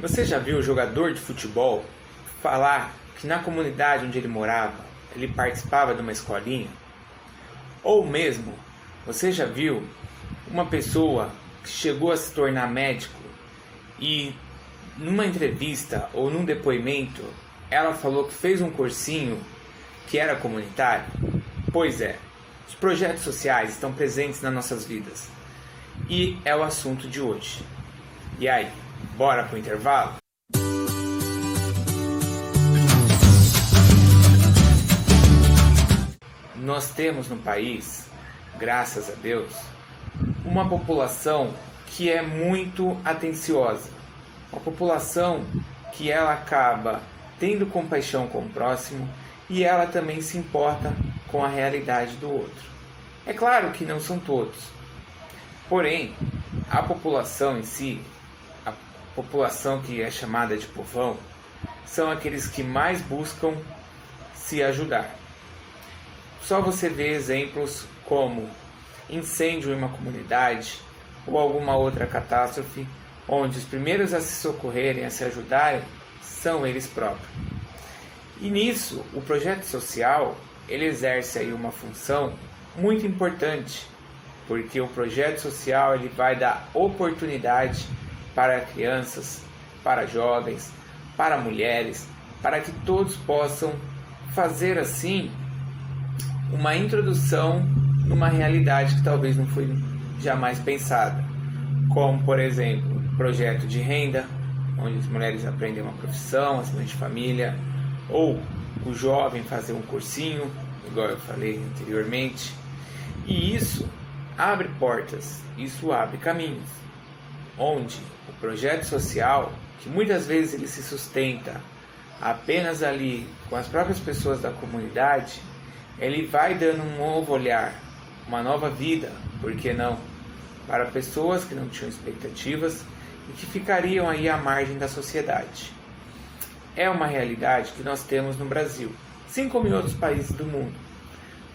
Você já viu o jogador de futebol falar que na comunidade onde ele morava ele participava de uma escolinha? Ou mesmo, você já viu uma pessoa que chegou a se tornar médico e numa entrevista ou num depoimento ela falou que fez um cursinho que era comunitário? Pois é, os projetos sociais estão presentes nas nossas vidas e é o assunto de hoje. E aí? Bora pro intervalo? Nós temos no país, graças a Deus, uma população que é muito atenciosa. Uma população que ela acaba tendo compaixão com o próximo e ela também se importa com a realidade do outro. É claro que não são todos. Porém, a população em si população que é chamada de povão são aqueles que mais buscam se ajudar. Só você vê exemplos como incêndio em uma comunidade ou alguma outra catástrofe, onde os primeiros a se socorrerem, a se ajudarem, são eles próprios. E nisso, o projeto social ele exerce aí uma função muito importante, porque o projeto social ele vai dar oportunidade para crianças, para jovens, para mulheres, para que todos possam fazer assim uma introdução numa realidade que talvez não foi jamais pensada, como por exemplo, projeto de renda, onde as mulheres aprendem uma profissão, as mães de família, ou o jovem fazer um cursinho, igual eu falei anteriormente. E isso abre portas, isso abre caminhos onde o projeto social, que muitas vezes ele se sustenta apenas ali com as próprias pessoas da comunidade, ele vai dando um novo olhar, uma nova vida, por que não? Para pessoas que não tinham expectativas e que ficariam aí à margem da sociedade. É uma realidade que nós temos no Brasil, assim como em outros países do mundo.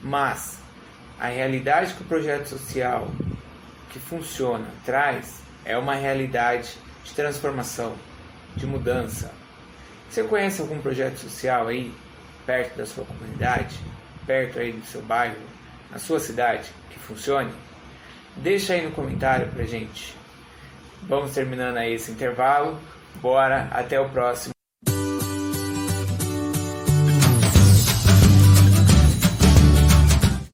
Mas a realidade que o projeto social que funciona traz é uma realidade de transformação, de mudança. Você conhece algum projeto social aí, perto da sua comunidade, perto aí do seu bairro, na sua cidade, que funcione? Deixa aí no comentário pra gente. Vamos terminando aí esse intervalo. Bora, até o próximo.